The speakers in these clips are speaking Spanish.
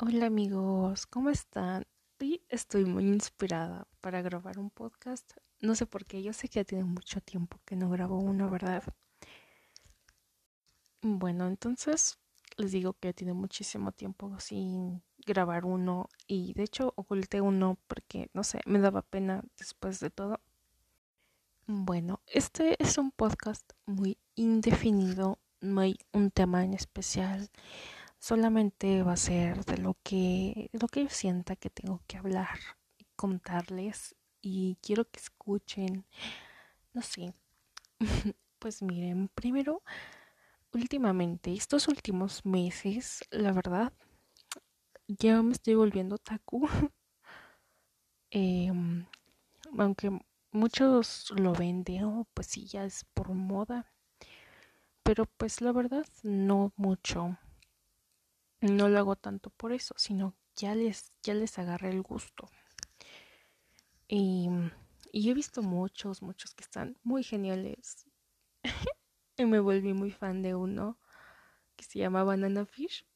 Hola amigos, ¿cómo están? Hoy estoy muy inspirada para grabar un podcast. No sé por qué, yo sé que ya tiene mucho tiempo que no grabo uno, ¿verdad? Bueno, entonces les digo que tiene muchísimo tiempo sin grabar uno y de hecho oculté uno porque, no sé, me daba pena después de todo. Bueno, este es un podcast muy indefinido, no hay un tema en especial solamente va a ser de lo que, lo que yo sienta que tengo que hablar y contarles y quiero que escuchen, no sé, pues miren, primero, últimamente, estos últimos meses, la verdad, ya me estoy volviendo taku, em, aunque muchos lo venden, oh, pues sí, ya es por moda, pero pues la verdad no mucho no lo hago tanto por eso, sino ya les, ya les agarré el gusto. Y, y he visto muchos, muchos que están muy geniales. y me volví muy fan de uno que se llama Banana Fish.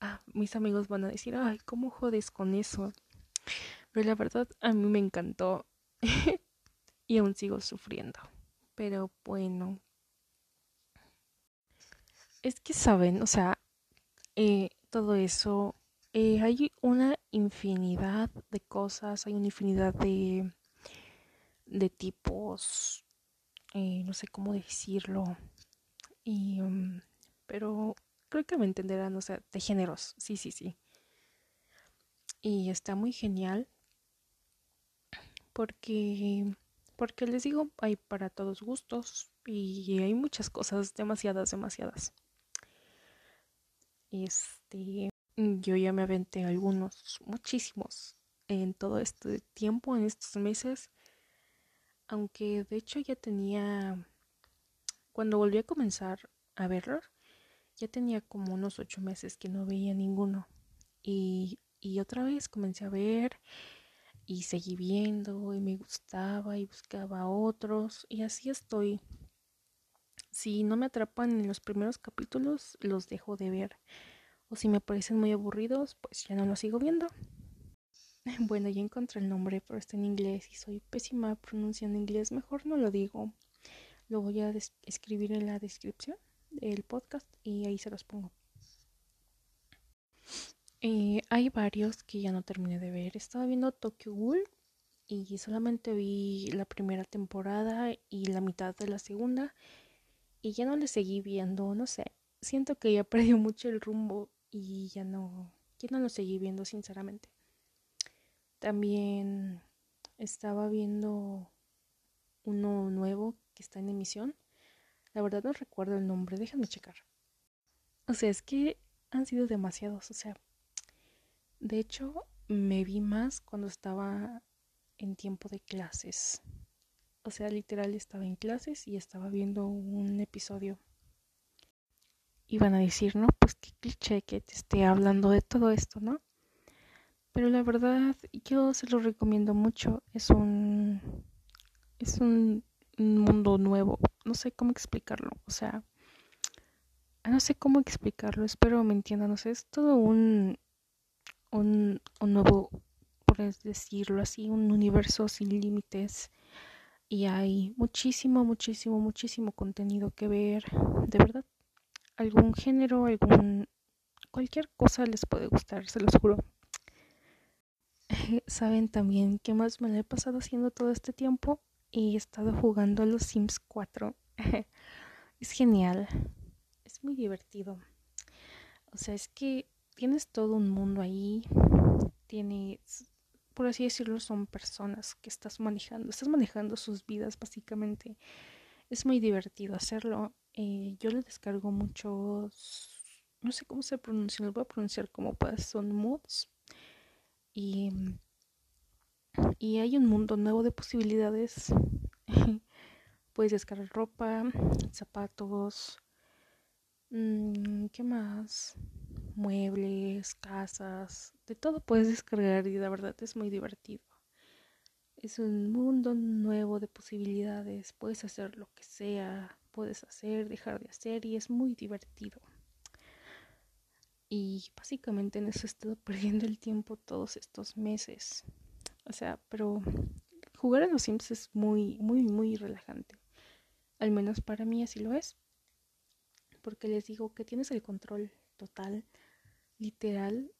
Ah, mis amigos van a decir, ay, ¿cómo jodes con eso? Pero la verdad, a mí me encantó. y aún sigo sufriendo. Pero bueno. Es que saben, o sea, eh, todo eso, eh, hay una infinidad de cosas, hay una infinidad de, de tipos, eh, no sé cómo decirlo, y, um, pero creo que me entenderán, o sea, de géneros, sí, sí, sí. Y está muy genial porque, porque les digo, hay para todos gustos y hay muchas cosas, demasiadas, demasiadas. Este, yo ya me aventé algunos, muchísimos, en todo este tiempo, en estos meses. Aunque de hecho ya tenía, cuando volví a comenzar a verlos, ya tenía como unos ocho meses que no veía ninguno. Y, y otra vez comencé a ver y seguí viendo y me gustaba y buscaba otros y así estoy si no me atrapan en los primeros capítulos, los dejo de ver. O si me parecen muy aburridos, pues ya no los sigo viendo. Bueno, ya encontré el nombre, pero está en inglés y soy pésima pronunciando inglés. Mejor no lo digo. Lo voy a escribir en la descripción del podcast y ahí se los pongo. Eh, hay varios que ya no terminé de ver. Estaba viendo Tokyo Ghoul y solamente vi la primera temporada y la mitad de la segunda y ya no le seguí viendo, no sé, siento que ya perdió mucho el rumbo y ya no, ya no lo seguí viendo sinceramente. También estaba viendo uno nuevo que está en emisión. La verdad no recuerdo el nombre, déjame checar. O sea, es que han sido demasiados, o sea, de hecho me vi más cuando estaba en tiempo de clases. O sea, literal estaba en clases y estaba viendo un episodio. Iban a decir, ¿no? Pues qué cliché que te esté hablando de todo esto, ¿no? Pero la verdad, yo se lo recomiendo mucho. Es un. Es un mundo nuevo. No sé cómo explicarlo. O sea. No sé cómo explicarlo. Espero me entiendan. No sé, es todo un. Un, un nuevo, por decirlo así, un universo sin límites y hay muchísimo, muchísimo, muchísimo contenido que ver. De verdad, algún género, algún cualquier cosa les puede gustar, se los juro. Saben también qué más me lo he pasado haciendo todo este tiempo y he estado jugando a los Sims 4. es genial, es muy divertido. O sea, es que tienes todo un mundo ahí, tienes por así decirlo, son personas que estás manejando. Estás manejando sus vidas, básicamente. Es muy divertido hacerlo. Eh, yo le descargo muchos. No sé cómo se pronuncia, lo voy a pronunciar como son mods. Y, y hay un mundo nuevo de posibilidades. Puedes descargar ropa, zapatos. Mm, ¿Qué más? muebles, casas, de todo puedes descargar y la verdad es muy divertido. Es un mundo nuevo de posibilidades, puedes hacer lo que sea, puedes hacer, dejar de hacer y es muy divertido. Y básicamente en eso he estado perdiendo el tiempo todos estos meses. O sea, pero jugar a los Sims es muy, muy, muy relajante. Al menos para mí así lo es. Porque les digo que tienes el control total, literal,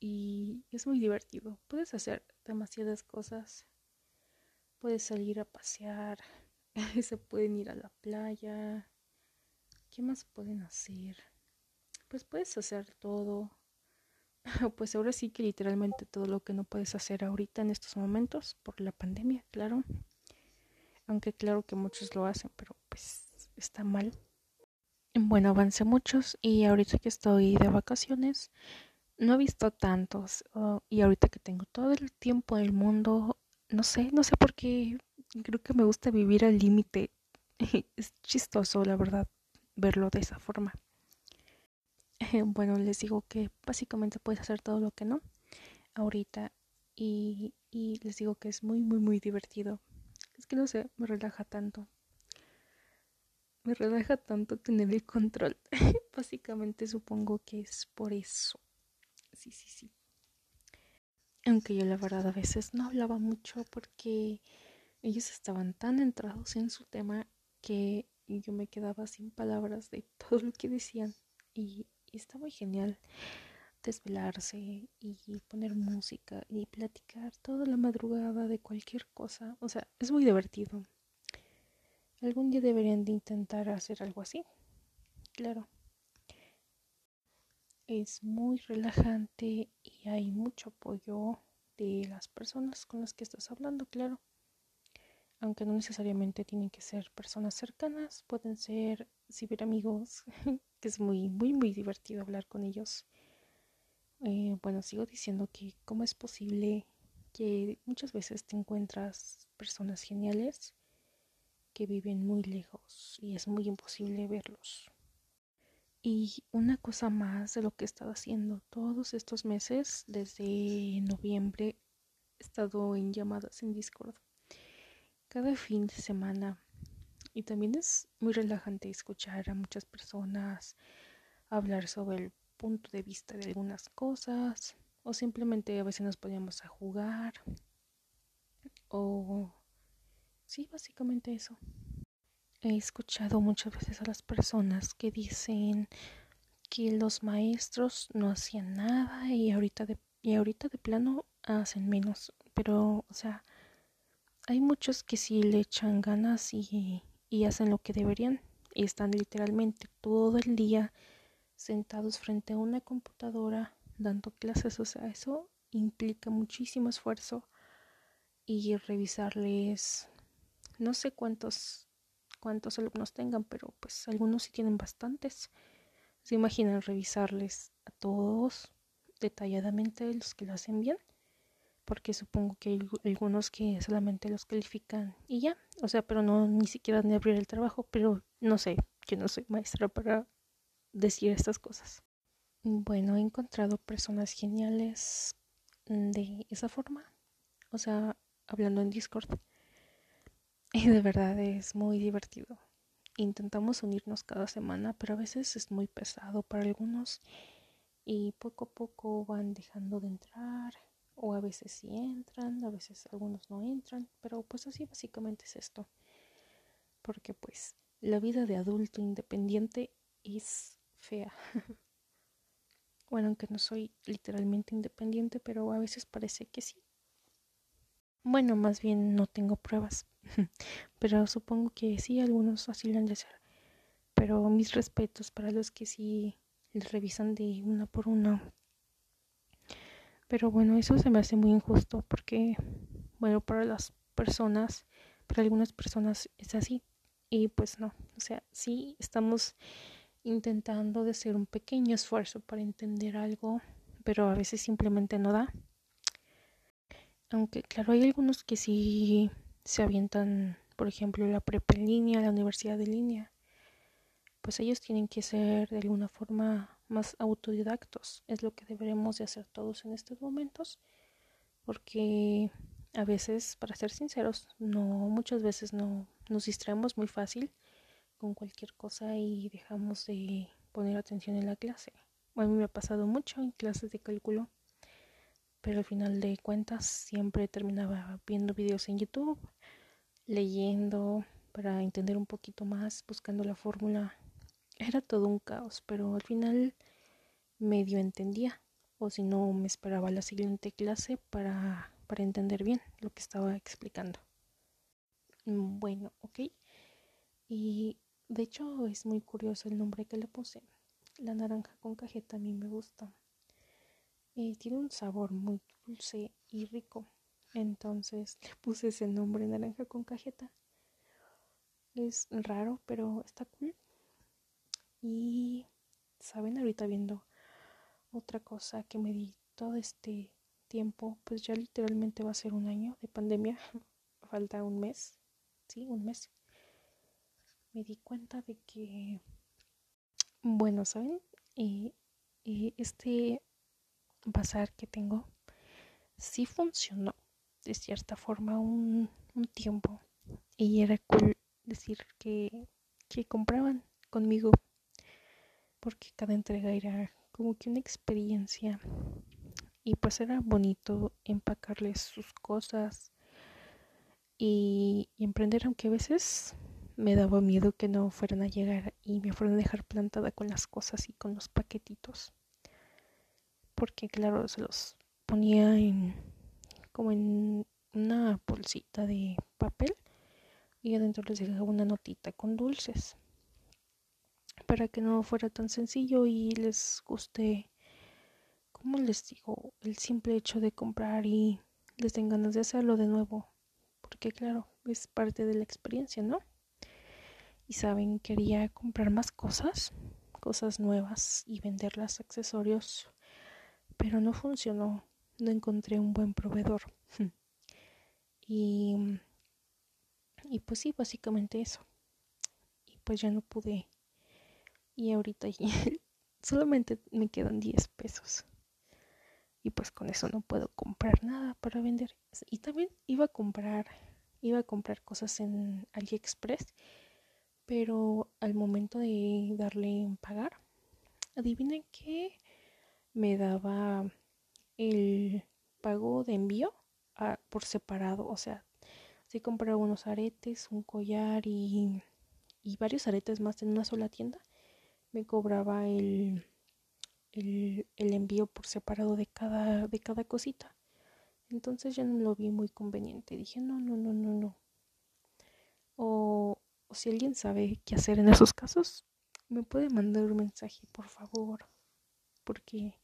y es muy divertido. Puedes hacer demasiadas cosas. Puedes salir a pasear, se pueden ir a la playa. ¿Qué más pueden hacer? Pues puedes hacer todo. Pues ahora sí que literalmente todo lo que no puedes hacer ahorita en estos momentos por la pandemia, claro. Aunque claro que muchos lo hacen, pero pues está mal. Bueno, avancé muchos y ahorita que estoy de vacaciones no he visto tantos oh, y ahorita que tengo todo el tiempo del mundo, no sé, no sé por qué creo que me gusta vivir al límite. es chistoso, la verdad, verlo de esa forma. bueno, les digo que básicamente puedes hacer todo lo que no ahorita y, y les digo que es muy, muy, muy divertido. Es que no sé, me relaja tanto. Me relaja tanto tener el control. básicamente supongo que es por eso sí, sí, sí. Aunque yo la verdad a veces no hablaba mucho porque ellos estaban tan entrados en su tema que yo me quedaba sin palabras de todo lo que decían y, está muy genial desvelarse y poner música y platicar toda la madrugada de cualquier cosa. O sea, es muy divertido. Algún día deberían de intentar hacer algo así. Claro es muy relajante y hay mucho apoyo de las personas con las que estás hablando, claro. Aunque no necesariamente tienen que ser personas cercanas, pueden ser ciberamigos, que es muy, muy, muy divertido hablar con ellos. Eh, bueno, sigo diciendo que cómo es posible que muchas veces te encuentras personas geniales que viven muy lejos y es muy imposible verlos. Y una cosa más de lo que he estado haciendo todos estos meses, desde noviembre, he estado en llamadas en Discord cada fin de semana. Y también es muy relajante escuchar a muchas personas hablar sobre el punto de vista de algunas cosas. O simplemente a veces nos poníamos a jugar. O... Sí, básicamente eso. He escuchado muchas veces a las personas que dicen que los maestros no hacían nada y ahorita de, y ahorita de plano hacen menos. Pero, o sea, hay muchos que sí le echan ganas y, y hacen lo que deberían. Y están literalmente todo el día sentados frente a una computadora dando clases. O sea, eso implica muchísimo esfuerzo y revisarles no sé cuántos cuántos alumnos tengan, pero pues algunos sí tienen bastantes. ¿Se imaginan revisarles a todos detalladamente los que lo hacen bien? Porque supongo que hay algunos que solamente los califican y ya, o sea, pero no ni siquiera ni abrir el trabajo, pero no sé, yo no soy maestra para decir estas cosas. Bueno, he encontrado personas geniales de esa forma, o sea, hablando en Discord y de verdad es muy divertido. Intentamos unirnos cada semana, pero a veces es muy pesado para algunos y poco a poco van dejando de entrar o a veces sí entran, a veces algunos no entran, pero pues así básicamente es esto. Porque pues la vida de adulto independiente es fea. bueno, aunque no soy literalmente independiente, pero a veces parece que sí. Bueno, más bien no tengo pruebas, pero supongo que sí, algunos así lo han de ser. Pero mis respetos para los que sí les revisan de una por una. Pero bueno, eso se me hace muy injusto porque, bueno, para las personas, para algunas personas es así. Y pues no, o sea, sí estamos intentando de hacer un pequeño esfuerzo para entender algo, pero a veces simplemente no da. Aunque claro, hay algunos que sí se avientan, por ejemplo, la prepa en línea, la universidad en línea. Pues ellos tienen que ser de alguna forma más autodidactos. Es lo que deberemos de hacer todos en estos momentos. Porque a veces, para ser sinceros, no, muchas veces no nos distraemos muy fácil con cualquier cosa y dejamos de poner atención en la clase. a mí me ha pasado mucho en clases de cálculo, pero al final de cuentas siempre terminaba viendo videos en YouTube, leyendo para entender un poquito más, buscando la fórmula. Era todo un caos, pero al final medio entendía, o si no me esperaba la siguiente clase para, para entender bien lo que estaba explicando. Mm, bueno, ok. Y de hecho es muy curioso el nombre que le puse. La naranja con cajeta a mí me gusta. Tiene un sabor muy dulce y rico. Entonces le puse ese nombre, naranja con cajeta. Es raro, pero está cool. Y, ¿saben? Ahorita viendo otra cosa que me di todo este tiempo, pues ya literalmente va a ser un año de pandemia. Falta un mes. Sí, un mes me di cuenta de que, bueno, ¿saben? y este bazar que tengo sí funcionó de cierta forma un, un tiempo y era cool decir que, que compraban conmigo porque cada entrega era como que una experiencia y pues era bonito empacarles sus cosas y, emprender aunque a veces me daba miedo que no fueran a llegar y me fueran a dejar plantada con las cosas y con los paquetitos. Porque claro, se los ponía en como en una bolsita de papel y adentro les dejaba una notita con dulces para que no fuera tan sencillo y les guste, como les digo, el simple hecho de comprar y les den ganas de hacerlo de nuevo, porque claro, es parte de la experiencia, ¿no? y saben, quería comprar más cosas, cosas nuevas y venderlas accesorios, pero no funcionó, no encontré un buen proveedor. y, y pues sí, básicamente eso. Y pues ya no pude. Y ahorita solamente me quedan 10 pesos. Y pues con eso no puedo comprar nada para vender. Y también iba a comprar, iba a comprar cosas en AliExpress pero al momento de darle en pagar, adivinen qué me daba el pago de envío por separado. O sea, si compraba unos aretes, un collar y, y, varios aretes más en una sola tienda, me cobraba el, el, el envío por separado de cada, de cada cosita. Entonces ya no lo vi muy conveniente. Dije, no, no, no, no, no. O, o si alguien sabe qué hacer en esos casos, me puede mandar un mensaje, por favor, porque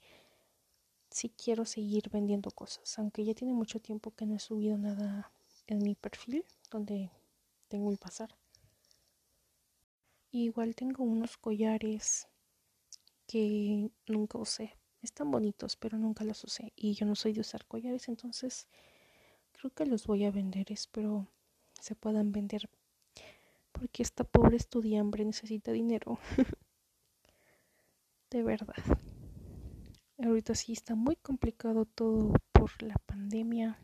si quiero seguir vendiendo cosas, aunque ya tiene mucho tiempo que no he subido nada en mi perfil donde tengo el pasar. Igual tengo unos collares que nunca usé. Están bonitos, pero nunca los usé. Y yo no soy de usar collares, entonces creo que los voy a vender. Espero se puedan vender porque esta pobre estudiante necesita dinero. de verdad. Ahorita sí está muy complicado todo por la pandemia.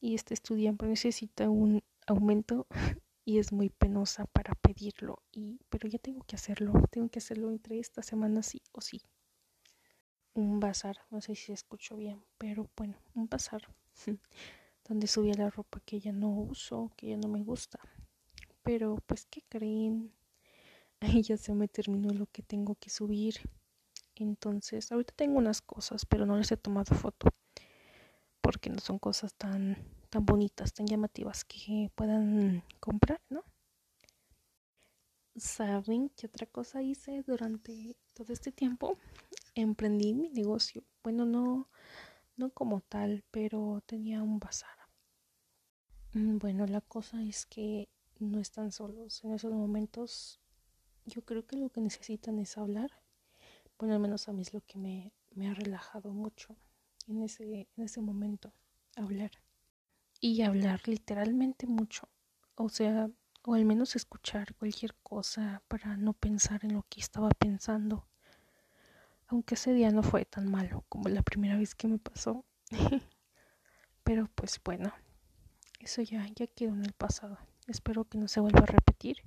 Y este estudiante necesita un aumento y es muy penosa para pedirlo. Y, pero ya tengo que hacerlo. Tengo que hacerlo entre esta semana sí o sí. Un bazar, no sé si se escuchó bien, pero bueno, un bazar donde subía la ropa que ya no uso, que ya no me gusta. Pero pues, ¿qué creen? Ahí ya se me terminó lo que tengo que subir. Entonces, ahorita tengo unas cosas, pero no les he tomado foto. Porque no son cosas tan, tan bonitas, tan llamativas que puedan comprar, ¿no? ¿Saben qué otra cosa hice durante todo este tiempo? Emprendí mi negocio. Bueno, no, no como tal, pero tenía un bazar. Mm, bueno, la cosa es que no están solos. En esos momentos yo creo que lo que necesitan es hablar. Bueno, al menos a mí es lo que me, me ha relajado mucho en ese, en ese momento, hablar. Y hablar literalmente mucho. O sea, o al menos escuchar cualquier cosa para no pensar en lo que estaba pensando. Aunque ese día no fue tan malo como la primera vez que me pasó. Pero pues bueno, eso ya, ya quedó en el pasado. Espero que no se vuelva a repetir.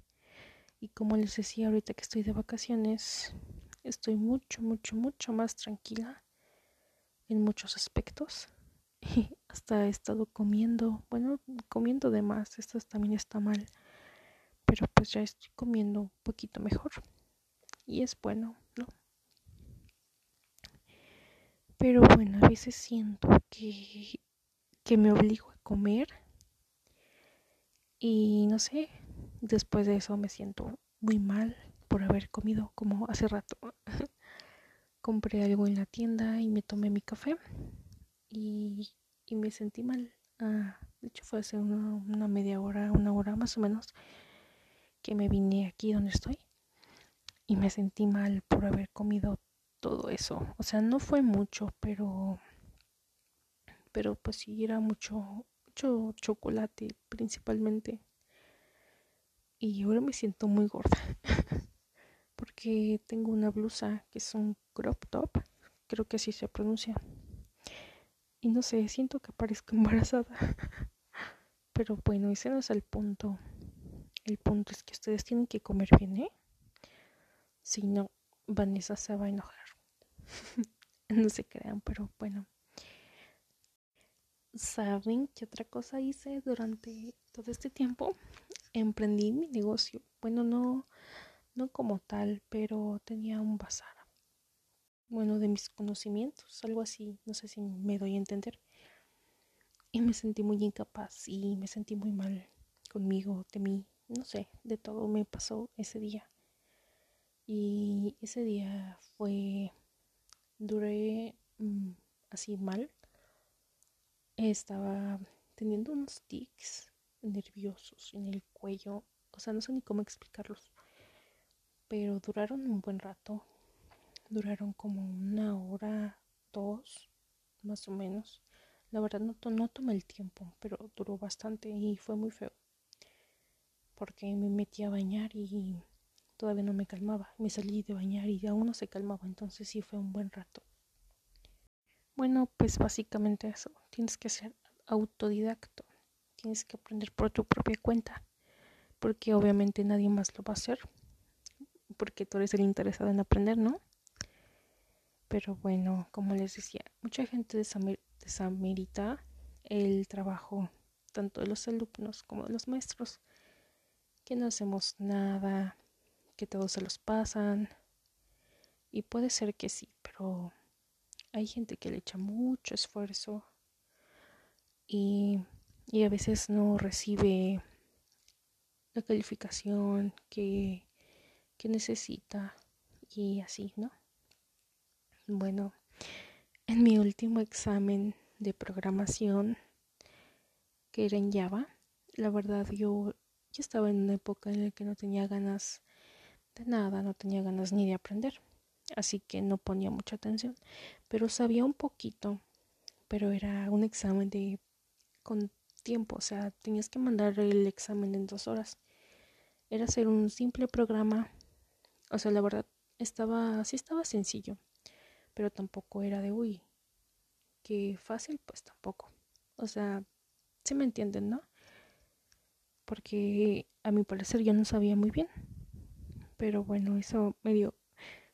Y como les decía ahorita que estoy de vacaciones, Estoy mucho, mucho, mucho más tranquila en muchos aspectos. Hasta he estado comiendo, bueno, comiendo de más, esto también está mal, pero pues ya estoy comiendo un poquito mejor y es bueno, ¿no? Pero bueno, a veces siento que, que me obligo a comer y no sé, después de eso me siento muy mal por haber comido como hace rato. Compré algo en la tienda y me tomé mi café y, y me sentí mal. Ah, de hecho fue hace una, una media hora, una hora más o menos que me vine aquí donde estoy y me sentí mal por haber comido todo eso. O sea, no fue mucho, pero pero pues sí era mucho mucho chocolate principalmente. Y ahora me siento muy gorda. porque tengo una blusa que es un crop top, creo que así se pronuncia. Y no sé, siento que parezco embarazada. Pero bueno, ese no es el punto. El punto es que ustedes tienen que comer bien, ¿eh? Si no, Vanessa se va a enojar. no se crean, pero bueno. ¿Saben qué otra cosa hice durante todo este tiempo? Emprendí mi negocio. Bueno, no, no como tal, pero tenía un bazar. Bueno, de mis conocimientos, algo así. No sé si me doy a entender. Y me sentí muy incapaz y me sentí muy mal conmigo, de mí. No sé, de todo me pasó ese día. Y ese día fue, duré mm, así mal. Estaba teniendo unos tics nerviosos en el cuello. O sea, no sé ni cómo explicarlos. Pero duraron un buen rato. Duraron como una hora, dos, más o menos. La verdad no, no tomé el tiempo, pero duró bastante y fue muy feo. Porque me metí a bañar y todavía no me calmaba. Me salí de bañar y aún no se calmaba, entonces sí fue un buen rato. Bueno, pues básicamente eso. Tienes que ser autodidacto. Tienes que aprender por tu propia cuenta. Porque obviamente nadie más lo va a hacer. Porque tú eres el interesado en aprender, ¿no? Pero bueno, como les decía, mucha gente desamerita el trabajo tanto de los alumnos como de los maestros. Que no hacemos nada, que todos se los pasan. Y puede ser que sí, pero hay gente que le echa mucho esfuerzo y, y a veces no recibe la calificación que, que necesita y así, ¿no? Bueno, en mi último examen de programación, que era en Java, la verdad yo, yo estaba en una época en la que no tenía ganas de nada, no tenía ganas ni de aprender, así que no ponía mucha atención, pero sabía un poquito, pero era un examen de con tiempo, o sea, tenías que mandar el examen en dos horas. Era hacer un simple programa, o sea, la verdad estaba, sí estaba sencillo, pero tampoco era de uy, que fácil, pues tampoco. O sea, se me entienden, ¿no? Porque a mi parecer yo no sabía muy bien. Pero bueno, eso me dio.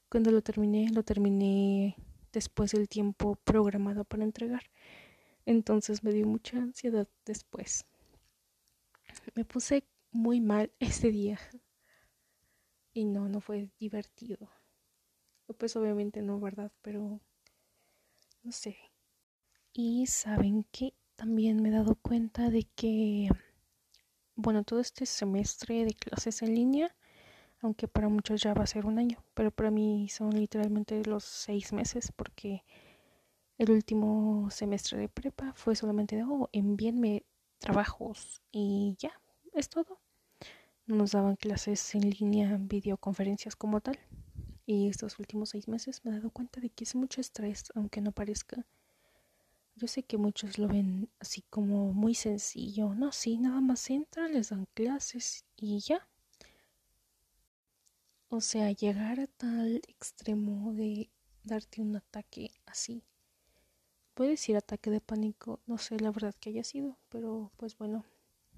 Cuando lo terminé, lo terminé después del tiempo programado para entregar. Entonces me dio mucha ansiedad después. Me puse muy mal ese día. Y no, no fue divertido. Pues obviamente no, ¿verdad? Pero no sé. Y saben que también me he dado cuenta de que, bueno, todo este semestre de clases en línea aunque para muchos ya va a ser un año, pero para mí son literalmente los seis meses porque el último semestre de prepa fue solamente de, oh, envíenme trabajos y ya, es todo. No nos daban clases en línea, videoconferencias como tal. Y estos últimos seis meses me he dado cuenta de que es mucho estrés, aunque no parezca. Yo sé que muchos lo ven así como muy sencillo. No, sí, nada más entran, les dan clases y ya, o sea, llegar a tal extremo de darte un ataque así. Puede decir ataque de pánico, no sé la verdad que haya sido, pero pues bueno,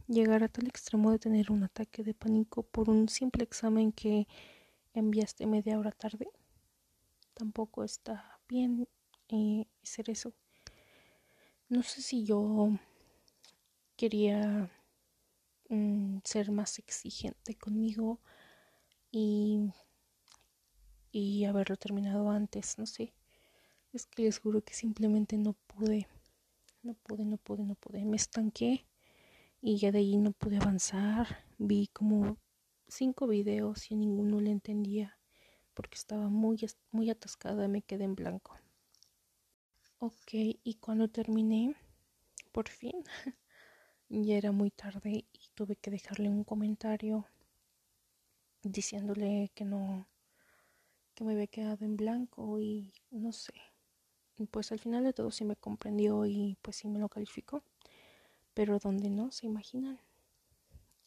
llegar a tal extremo de tener un ataque de pánico por un simple examen que enviaste media hora tarde, tampoco está bien eh, hacer eso. No sé si yo quería mm, ser más exigente conmigo y, y haberlo terminado antes, no sé. Es que les juro que simplemente no pude, no pude, no pude, no pude. Me estanqué y ya de ahí no pude avanzar. Vi como cinco videos y ninguno le entendía porque estaba muy, muy atascada, me quedé en blanco. Ok, y cuando terminé, por fin, ya era muy tarde y tuve que dejarle un comentario diciéndole que no, que me había quedado en blanco y no sé. pues al final de todo sí me comprendió y pues sí me lo calificó. Pero donde no, se imaginan.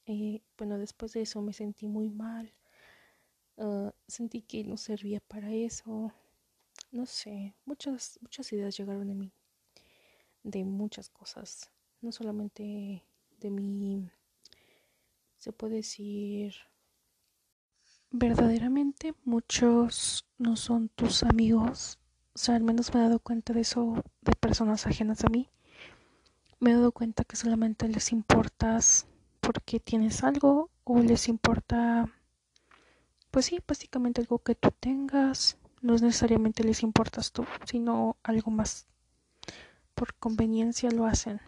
Eh, bueno, después de eso me sentí muy mal. Ah, sentí que no servía para eso no sé, muchas, muchas ideas llegaron a mí, de muchas cosas, no solamente de mí, se puede decir, verdaderamente muchos no son tus amigos, o sea, al menos me he dado cuenta de eso de personas ajenas a mí, me he dado cuenta que solamente les importas porque tienes algo o les importa, pues sí, básicamente algo que tú tengas no necesariamente les importas tú, sino algo más. Por conveniencia lo hacen.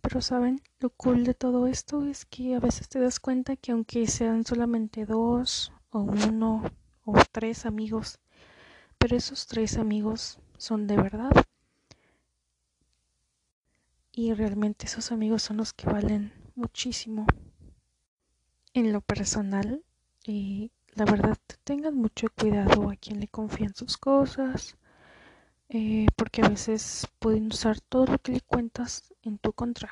Pero saben, lo cool de todo esto es que a veces te das cuenta que aunque sean solamente dos o uno o tres amigos, pero esos tres amigos son de verdad. Y realmente esos amigos son los que valen muchísimo. En lo personal, y la verdad tengan mucho cuidado a quien le confían sus cosas eh, porque a veces pueden usar todo lo que le cuentas en tu contra.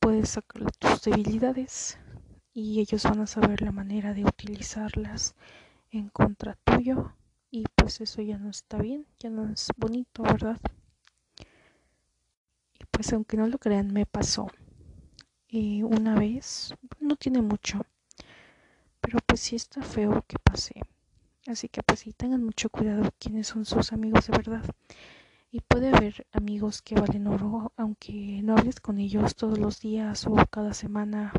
Puedes sacarle tus debilidades y ellos van a saber la manera de utilizarlas en contra tuyo. Y pues eso ya no está bien ya no es bonito verdad y pues aunque no lo crean me pasó y una vez no tiene mucho pero pues sí está feo que pase. Así que pues sí tengan mucho cuidado quiénes son sus amigos de verdad. Y puede haber amigos que valen oro, aunque no hables con ellos todos los días o cada semana.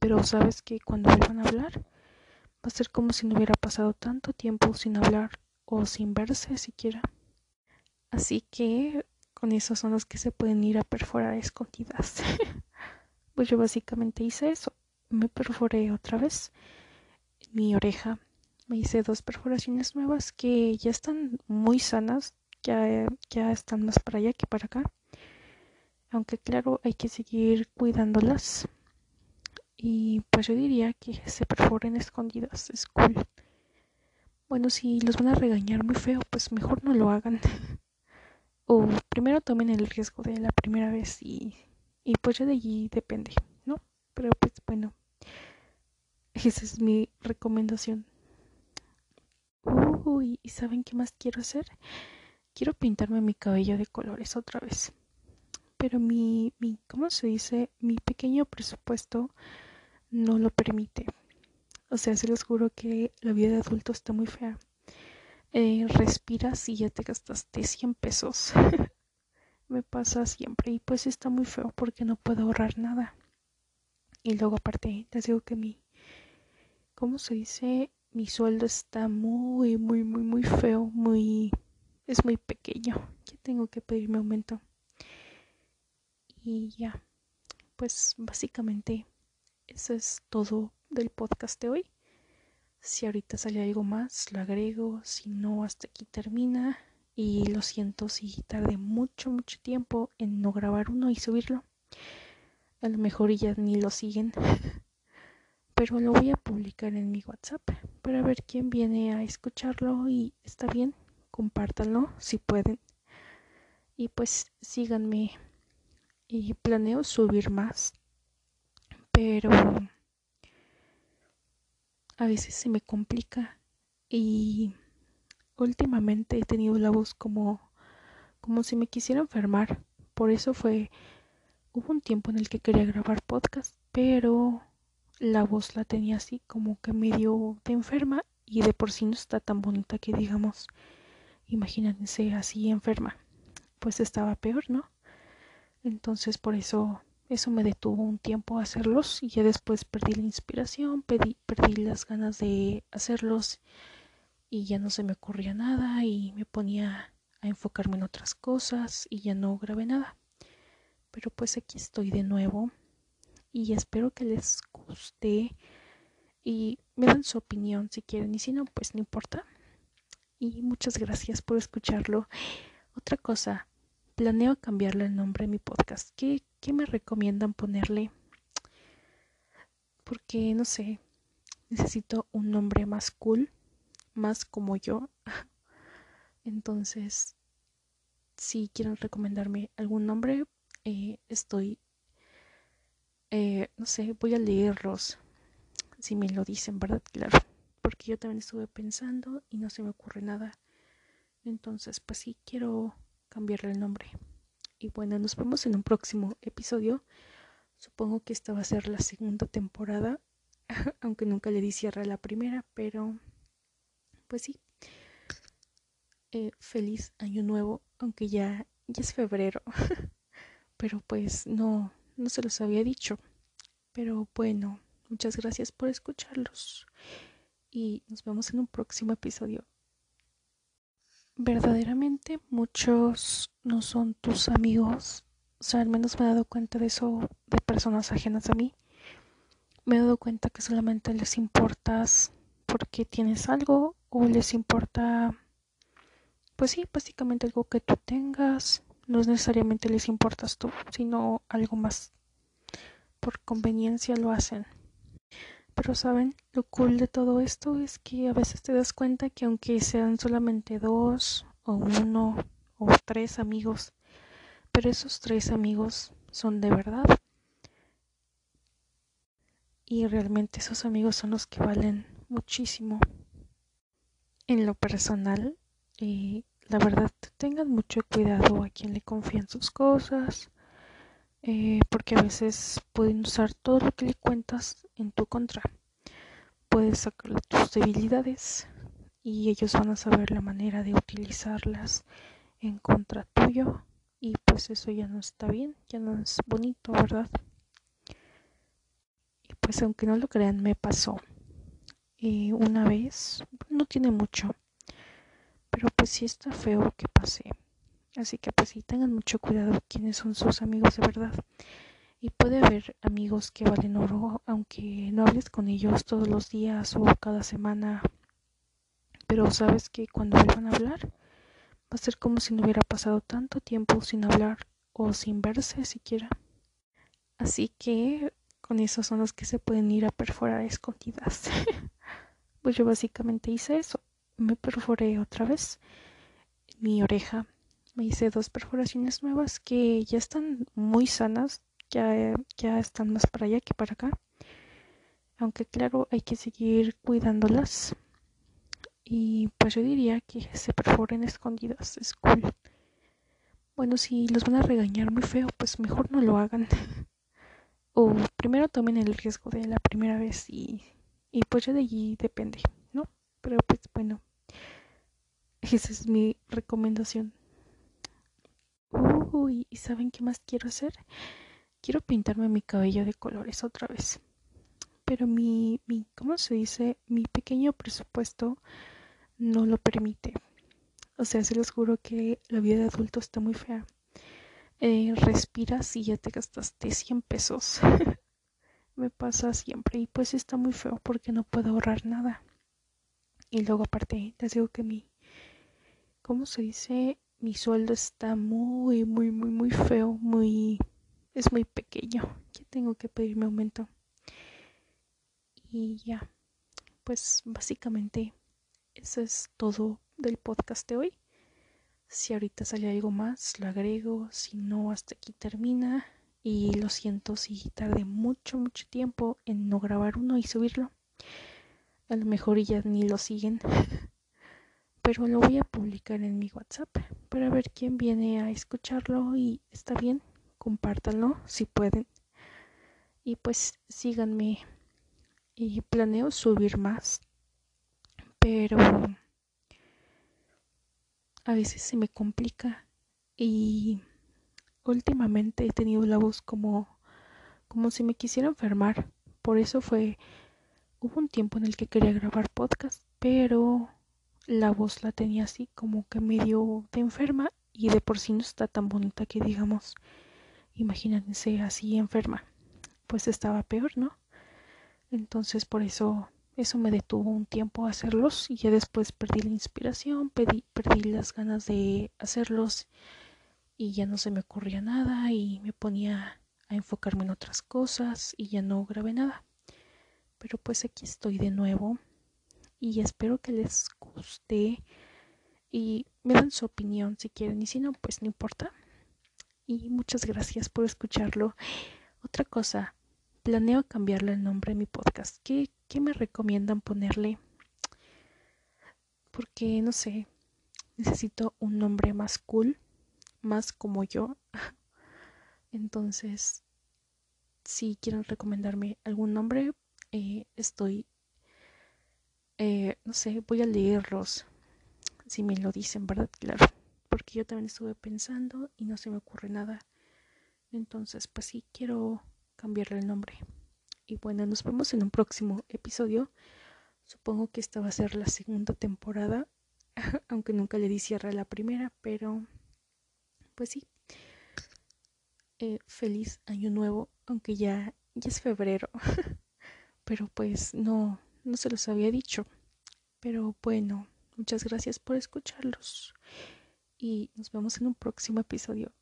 Pero sabes que cuando vuelvan a hablar, va a ser como si no hubiera pasado tanto tiempo sin hablar o sin verse siquiera. Así que con esos son los que se pueden ir a perforar escondidas. pues yo básicamente hice eso me perforé otra vez mi oreja. Me hice dos perforaciones nuevas que ya están muy sanas, ya, ya están más para allá que para acá. Aunque claro, hay que seguir cuidándolas. Y pues yo diría que se perforen escondidas, es cool. Bueno, si los van a regañar muy feo, pues mejor no lo hagan. o primero tomen el riesgo de la primera vez y, y pues ya de allí depende, ¿no? Pero pues bueno, esa es mi recomendación. Uy, ¿y saben qué más quiero hacer? Quiero pintarme mi cabello de colores otra vez. Pero mi, mi ¿cómo se dice? Mi pequeño presupuesto no lo permite. O sea, se los juro que la vida de adulto está muy fea. Eh, respiras y ya te gastaste 100 pesos. Me pasa siempre y pues está muy feo porque no puedo ahorrar nada. Y luego aparte, les digo que mi ¿cómo se dice? Mi sueldo está muy, muy, muy, muy feo, muy, es muy pequeño. Ya tengo que pedirme aumento. Y ya, pues básicamente eso es todo del podcast de hoy. Si ahorita sale algo más, lo agrego. Si no, hasta aquí termina. Y lo siento si tardé mucho, mucho tiempo en no grabar uno y subirlo. A lo mejor ya ni lo siguen. pero lo voy a publicar en mi WhatsApp para ver quién viene a escucharlo y está bien, compártanlo si pueden. Y pues síganme y planeo subir más, pero a veces se me complica y últimamente he tenido la voz como como si me quisiera enfermar. Por eso fue hubo un tiempo en el que quería grabar podcast, pero la voz la tenía así como que medio de enferma y de por sí no está tan bonita que digamos, imagínense así enferma, pues estaba peor, ¿no? Entonces por eso eso me detuvo un tiempo a hacerlos y ya después perdí la inspiración, perdí, las ganas de hacerlos y ya no se me ocurría nada y me ponía a enfocarme en otras cosas y ya no grabé nada. Pero pues aquí estoy de nuevo y espero que les guste y me dan su opinión si quieren y si no, pues no importa. Y muchas gracias por escucharlo. Otra cosa, planeo cambiarle el nombre a mi podcast. ¿Qué, qué me recomiendan ponerle? Porque, no sé, necesito un nombre más cool, más como yo. Entonces, si quieren recomendarme algún nombre, eh, estoy, eh, no sé, voy a leerlos si me lo dicen, ¿verdad? Claro, porque yo también estuve pensando y no se me ocurre nada. Entonces, pues sí, quiero cambiarle el nombre. Y bueno, nos vemos en un próximo episodio. Supongo que esta va a ser la segunda temporada, aunque nunca le di cierre a la primera, pero pues sí. Eh, feliz año nuevo, aunque ya, ya es febrero. pero pues no, no se los había dicho. Pero bueno, Muchas gracias por escucharlos y nos vemos en un próximo episodio. Verdaderamente muchos no son tus amigos. O sea, al menos me he dado cuenta de eso de personas ajenas a mí. Me he dado cuenta que solamente les importas porque tienes algo o les importa, pues sí, básicamente algo que tú tengas. No es necesariamente les importas tú, sino algo más. Por conveniencia lo hacen. Pero saben, lo cool de todo esto es que a veces te das cuenta que aunque sean solamente dos o uno o tres amigos, pero esos tres amigos son de verdad. Y realmente esos amigos son los que valen muchísimo. En lo personal, y la verdad, tengan mucho cuidado a quien le confían sus cosas, eh, porque a veces pueden usar todo lo que le cuentas en tu contra. Puedes sacarle tus debilidades y ellos van a saber la manera de utilizarlas en contra tuyo y pues eso ya no está bien, ya no es bonito, ¿verdad? Y pues aunque no lo crean, me pasó y una vez, no tiene mucho, pero pues sí está feo que pase. Así que pues sí, tengan mucho cuidado quiénes son sus amigos de verdad. Y puede haber amigos que valen oro, aunque no hables con ellos todos los días o cada semana. Pero sabes que cuando vuelvan a hablar, va a ser como si no hubiera pasado tanto tiempo sin hablar o sin verse siquiera. Así que con esos son los que se pueden ir a perforar escondidas. pues yo básicamente hice eso. Me perforé otra vez mi oreja hice dos perforaciones nuevas que ya están muy sanas, ya, ya están más para allá que para acá. Aunque claro, hay que seguir cuidándolas. Y pues yo diría que se perforen escondidas, es cool. Bueno, si los van a regañar muy feo, pues mejor no lo hagan. o primero tomen el riesgo de la primera vez y, y pues ya de allí depende, ¿no? Pero pues bueno, esa es mi recomendación. Uy, ¿y saben qué más quiero hacer? Quiero pintarme mi cabello de colores otra vez. Pero mi, mi, ¿cómo se dice? Mi pequeño presupuesto no lo permite. O sea, se los juro que la vida de adulto está muy fea. Eh, respiras y ya te gastaste 100 pesos. Me pasa siempre y pues está muy feo porque no puedo ahorrar nada. Y luego aparte, les digo que mi, ¿cómo se dice? Mi sueldo está muy, muy, muy, muy feo, muy, es muy pequeño. Ya tengo que pedirme aumento. Y ya, pues básicamente eso es todo del podcast de hoy. Si ahorita sale algo más, lo agrego. Si no, hasta aquí termina. Y lo siento si tardé mucho, mucho tiempo en no grabar uno y subirlo. A lo mejor ya ni lo siguen. pero lo voy a publicar en mi WhatsApp para ver quién viene a escucharlo y está bien, compártanlo si pueden. Y pues síganme y planeo subir más, pero a veces se me complica y últimamente he tenido la voz como como si me quisiera enfermar. Por eso fue hubo un tiempo en el que quería grabar podcast, pero la voz la tenía así como que medio de enferma y de por sí no está tan bonita que digamos. Imagínense así enferma. Pues estaba peor, ¿no? Entonces por eso eso me detuvo un tiempo a hacerlos y ya después perdí la inspiración, perdí, perdí las ganas de hacerlos y ya no se me ocurría nada y me ponía a enfocarme en otras cosas y ya no grabé nada. Pero pues aquí estoy de nuevo y espero que les guste y me dan su opinión si quieren y si no, pues no importa. Y muchas gracias por escucharlo. Otra cosa, planeo cambiarle el nombre a mi podcast. ¿Qué, qué me recomiendan ponerle? Porque, no sé, necesito un nombre más cool, más como yo. Entonces, si quieren recomendarme algún nombre, eh, estoy, eh, no sé, voy a leerlos. Si me lo dicen, ¿verdad? Claro. Porque yo también estuve pensando y no se me ocurre nada. Entonces, pues sí, quiero cambiarle el nombre. Y bueno, nos vemos en un próximo episodio. Supongo que esta va a ser la segunda temporada, aunque nunca le di cierre a la primera, pero pues sí. Eh, feliz año nuevo, aunque ya, ya es febrero. pero pues no, no se los había dicho. Pero bueno, muchas gracias por escucharlos y nos vemos en un próximo episodio.